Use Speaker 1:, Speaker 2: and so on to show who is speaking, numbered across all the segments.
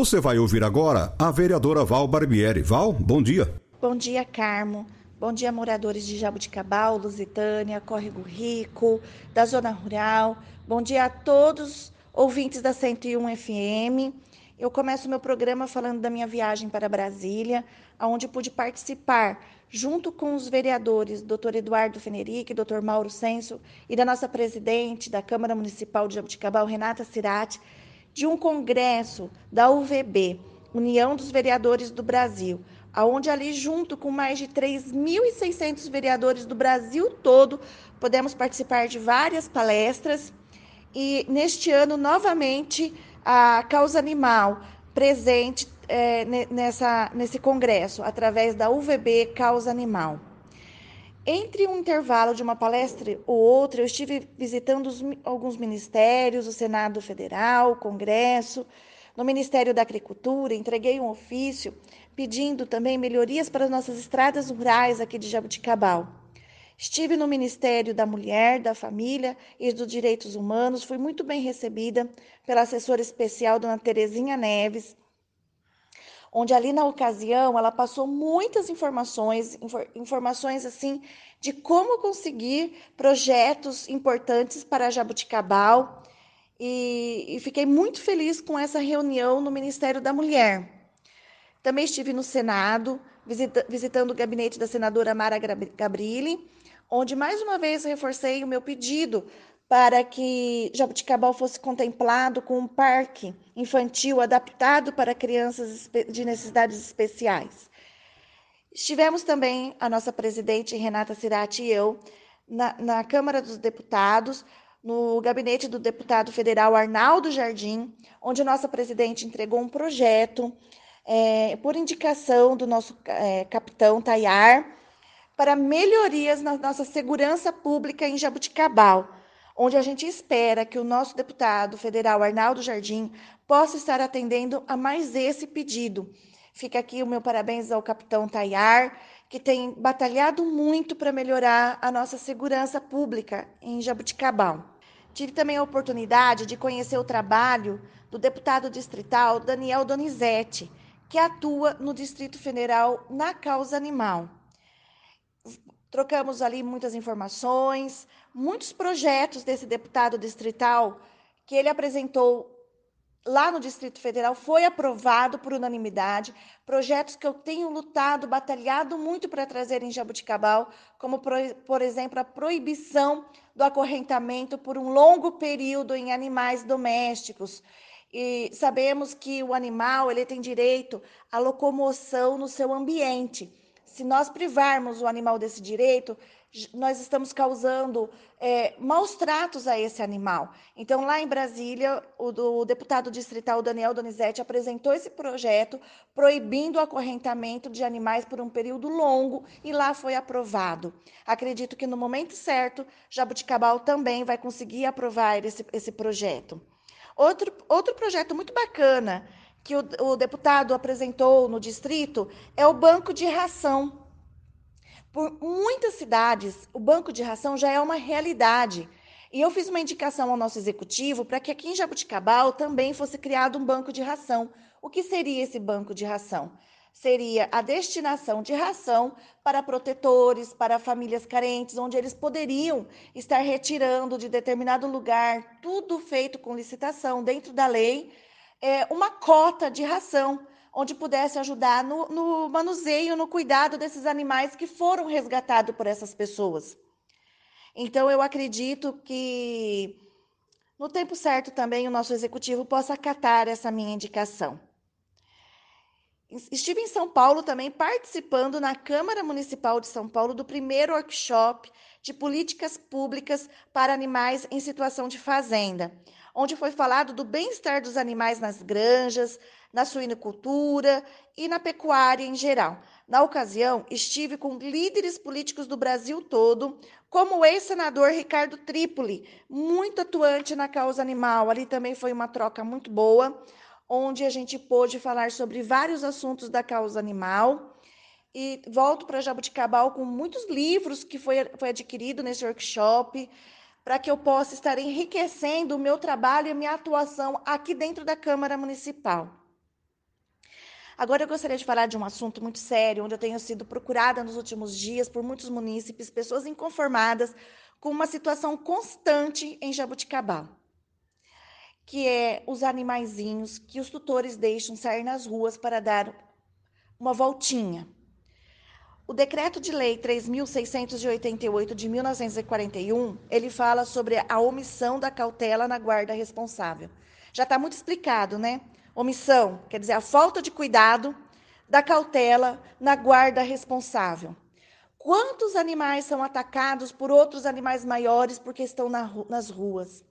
Speaker 1: Você vai ouvir agora a vereadora Val Barbieri. Val, bom dia.
Speaker 2: Bom dia, Carmo. Bom dia, moradores de Jabuticabal, Lusitânia, Córrego Rico, da Zona Rural. Bom dia a todos ouvintes da 101 FM. Eu começo meu programa falando da minha viagem para Brasília, onde pude participar, junto com os vereadores Dr. Eduardo Fenerick, Dr. Mauro Senso e da nossa presidente da Câmara Municipal de Jabuticabal, Renata Cirati, de um congresso da UVB, União dos Vereadores do Brasil, aonde ali junto com mais de 3.600 vereadores do Brasil todo, podemos participar de várias palestras e neste ano novamente a causa animal presente é, nessa, nesse congresso, através da UVB Causa Animal. Entre um intervalo de uma palestra ou outra, eu estive visitando os, alguns ministérios, o Senado Federal, o Congresso, no Ministério da Agricultura, entreguei um ofício pedindo também melhorias para as nossas estradas rurais aqui de Jabuticabal. Estive no Ministério da Mulher, da Família e dos Direitos Humanos, fui muito bem recebida pela assessora especial, dona Terezinha Neves, onde ali na ocasião ela passou muitas informações, informações assim de como conseguir projetos importantes para Jabuticabal. E, e fiquei muito feliz com essa reunião no Ministério da Mulher. Também estive no Senado, visita, visitando o gabinete da senadora Mara Gabrilli, onde mais uma vez reforcei o meu pedido para que Jabuticabal fosse contemplado com um parque infantil adaptado para crianças de necessidades especiais. Estivemos também, a nossa presidente Renata Cirati e eu, na, na Câmara dos Deputados, no gabinete do deputado federal Arnaldo Jardim, onde a nossa presidente entregou um projeto é, por indicação do nosso é, capitão Tayar para melhorias na nossa segurança pública em Jabuticabal onde a gente espera que o nosso deputado federal Arnaldo Jardim possa estar atendendo a mais esse pedido. Fica aqui o meu parabéns ao capitão Tayar, que tem batalhado muito para melhorar a nossa segurança pública em Jabuticabal. Tive também a oportunidade de conhecer o trabalho do deputado distrital Daniel Donizete, que atua no Distrito Federal na causa animal. Trocamos ali muitas informações, muitos projetos desse deputado distrital que ele apresentou lá no Distrito Federal foi aprovado por unanimidade. Projetos que eu tenho lutado, batalhado muito para trazer em Jabuticabal, como, por exemplo, a proibição do acorrentamento por um longo período em animais domésticos. E sabemos que o animal ele tem direito à locomoção no seu ambiente. Se nós privarmos o animal desse direito, nós estamos causando é, maus tratos a esse animal. Então, lá em Brasília, o, o deputado distrital Daniel Donizete apresentou esse projeto proibindo o acorrentamento de animais por um período longo e lá foi aprovado. Acredito que no momento certo, Jabuticabal também vai conseguir aprovar esse, esse projeto. Outro, outro projeto muito bacana que o, o deputado apresentou no distrito é o banco de ração por muitas cidades, o banco de ração já é uma realidade. E eu fiz uma indicação ao nosso executivo para que aqui em Jabuticabal também fosse criado um banco de ração. O que seria esse banco de ração? Seria a destinação de ração para protetores, para famílias carentes, onde eles poderiam estar retirando de determinado lugar, tudo feito com licitação dentro da lei, é, uma cota de ração onde pudesse ajudar no, no manuseio, no cuidado desses animais que foram resgatados por essas pessoas. Então, eu acredito que no tempo certo também o nosso executivo possa acatar essa minha indicação. Estive em São Paulo também participando na Câmara Municipal de São Paulo do primeiro workshop de políticas públicas para animais em situação de fazenda, onde foi falado do bem-estar dos animais nas granjas, na suinocultura e na pecuária em geral. Na ocasião, estive com líderes políticos do Brasil todo, como o ex-senador Ricardo Trípoli, muito atuante na causa animal. Ali também foi uma troca muito boa, onde a gente pôde falar sobre vários assuntos da causa animal. E volto para Jabuticabal com muitos livros que foi, foi adquirido nesse workshop, para que eu possa estar enriquecendo o meu trabalho e a minha atuação aqui dentro da Câmara Municipal. Agora eu gostaria de falar de um assunto muito sério, onde eu tenho sido procurada nos últimos dias por muitos munícipes, pessoas inconformadas com uma situação constante em Jabuticabal, que é os animaizinhos que os tutores deixam sair nas ruas para dar uma voltinha. O decreto de lei 3688 de 1941, ele fala sobre a omissão da cautela na guarda responsável. Já está muito explicado, né? Omissão, quer dizer, a falta de cuidado da cautela na guarda responsável. Quantos animais são atacados por outros animais maiores porque estão na, nas ruas?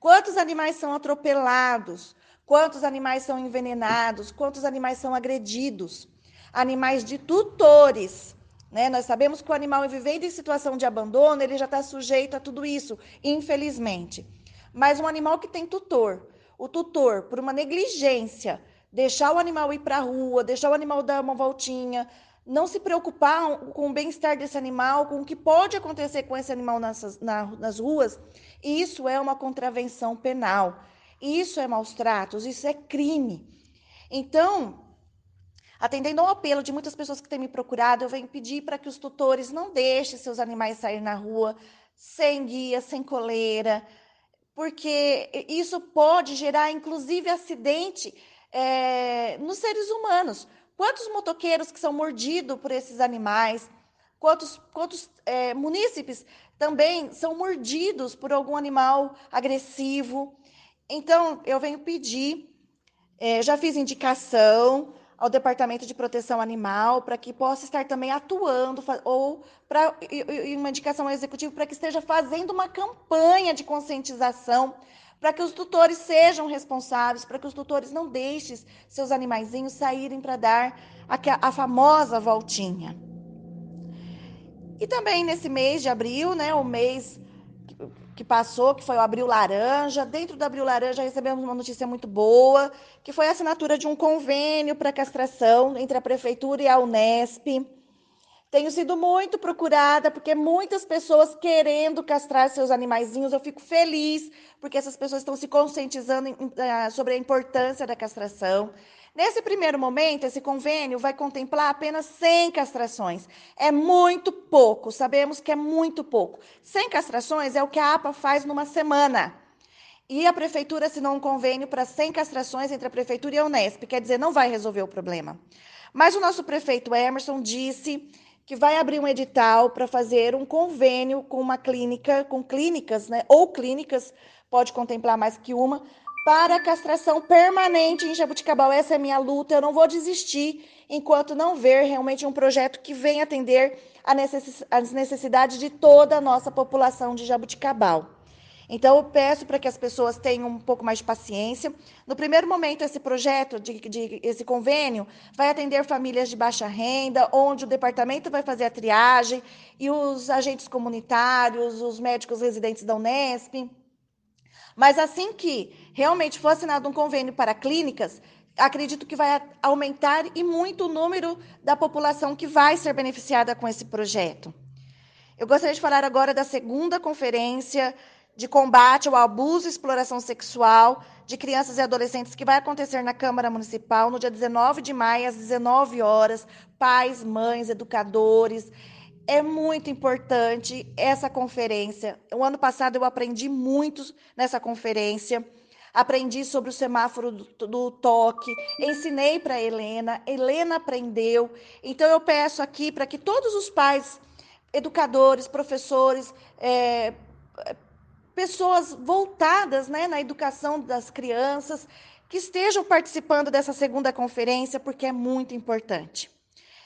Speaker 2: Quantos animais são atropelados? Quantos animais são envenenados? Quantos animais são agredidos? Animais de tutores. Né? Nós sabemos que o animal vivendo em situação de abandono, ele já está sujeito a tudo isso, infelizmente. Mas um animal que tem tutor, o tutor, por uma negligência, deixar o animal ir para a rua, deixar o animal dar uma voltinha, não se preocupar com o bem-estar desse animal, com o que pode acontecer com esse animal nessas, na, nas ruas, isso é uma contravenção penal. Isso é maus tratos, isso é crime. Então, atendendo ao apelo de muitas pessoas que têm me procurado, eu venho pedir para que os tutores não deixem seus animais sair na rua sem guia, sem coleira, porque isso pode gerar, inclusive, acidente é, nos seres humanos. Quantos motoqueiros que são mordidos por esses animais? Quantos, quantos é, munícipes também são mordidos por algum animal agressivo? Então, eu venho pedir, é, já fiz indicação, ao Departamento de Proteção Animal para que possa estar também atuando ou para uma indicação ao executivo para que esteja fazendo uma campanha de conscientização para que os tutores sejam responsáveis, para que os tutores não deixem seus animaizinhos saírem para dar a, a famosa voltinha. E também nesse mês de abril, né, o mês que passou, que foi o Abril Laranja. Dentro do Abril Laranja recebemos uma notícia muito boa, que foi a assinatura de um convênio para castração entre a prefeitura e a Unesp. Tenho sido muito procurada porque muitas pessoas querendo castrar seus animaizinhos. Eu fico feliz porque essas pessoas estão se conscientizando ah, sobre a importância da castração. Nesse primeiro momento, esse convênio vai contemplar apenas 100 castrações. É muito pouco, sabemos que é muito pouco. 100 castrações é o que a APA faz numa semana. E a prefeitura assinou um convênio para 100 castrações entre a prefeitura e a Unesp, quer dizer, não vai resolver o problema. Mas o nosso prefeito Emerson disse que vai abrir um edital para fazer um convênio com uma clínica, com clínicas, né, ou clínicas, pode contemplar mais que uma, para castração permanente em Jabuticabal. Essa é a minha luta, eu não vou desistir enquanto não ver realmente um projeto que venha atender às necessidades de toda a nossa população de Jabuticabal. Então, eu peço para que as pessoas tenham um pouco mais de paciência. No primeiro momento, esse projeto, de, de, esse convênio, vai atender famílias de baixa renda, onde o departamento vai fazer a triagem e os agentes comunitários, os médicos residentes da Unesp, mas assim que realmente for assinado um convênio para clínicas, acredito que vai aumentar e muito o número da população que vai ser beneficiada com esse projeto. Eu gostaria de falar agora da segunda conferência de combate ao abuso e exploração sexual de crianças e adolescentes que vai acontecer na Câmara Municipal no dia 19 de maio às 19 horas. Pais, mães, educadores, é muito importante essa conferência. O ano passado eu aprendi muito nessa conferência. Aprendi sobre o semáforo do, do toque, ensinei para Helena, Helena aprendeu. Então eu peço aqui para que todos os pais, educadores, professores, é, pessoas voltadas né, na educação das crianças, que estejam participando dessa segunda conferência, porque é muito importante.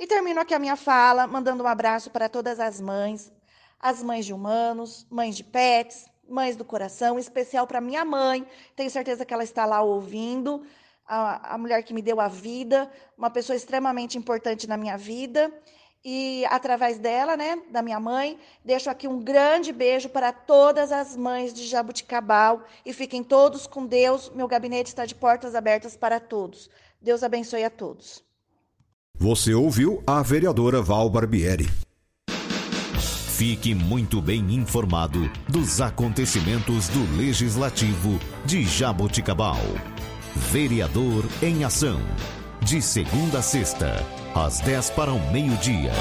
Speaker 2: E termino aqui a minha fala mandando um abraço para todas as mães, as mães de humanos, mães de pets, mães do coração, em especial para minha mãe. Tenho certeza que ela está lá ouvindo. A, a mulher que me deu a vida, uma pessoa extremamente importante na minha vida. E através dela, né, da minha mãe, deixo aqui um grande beijo para todas as mães de Jabuticabal e fiquem todos com Deus. Meu gabinete está de portas abertas para todos. Deus abençoe a todos.
Speaker 1: Você ouviu a vereadora Val Barbieri.
Speaker 3: Fique muito bem informado dos acontecimentos do Legislativo de Jaboticabal. Vereador em Ação. De segunda a sexta, às 10 para o meio-dia.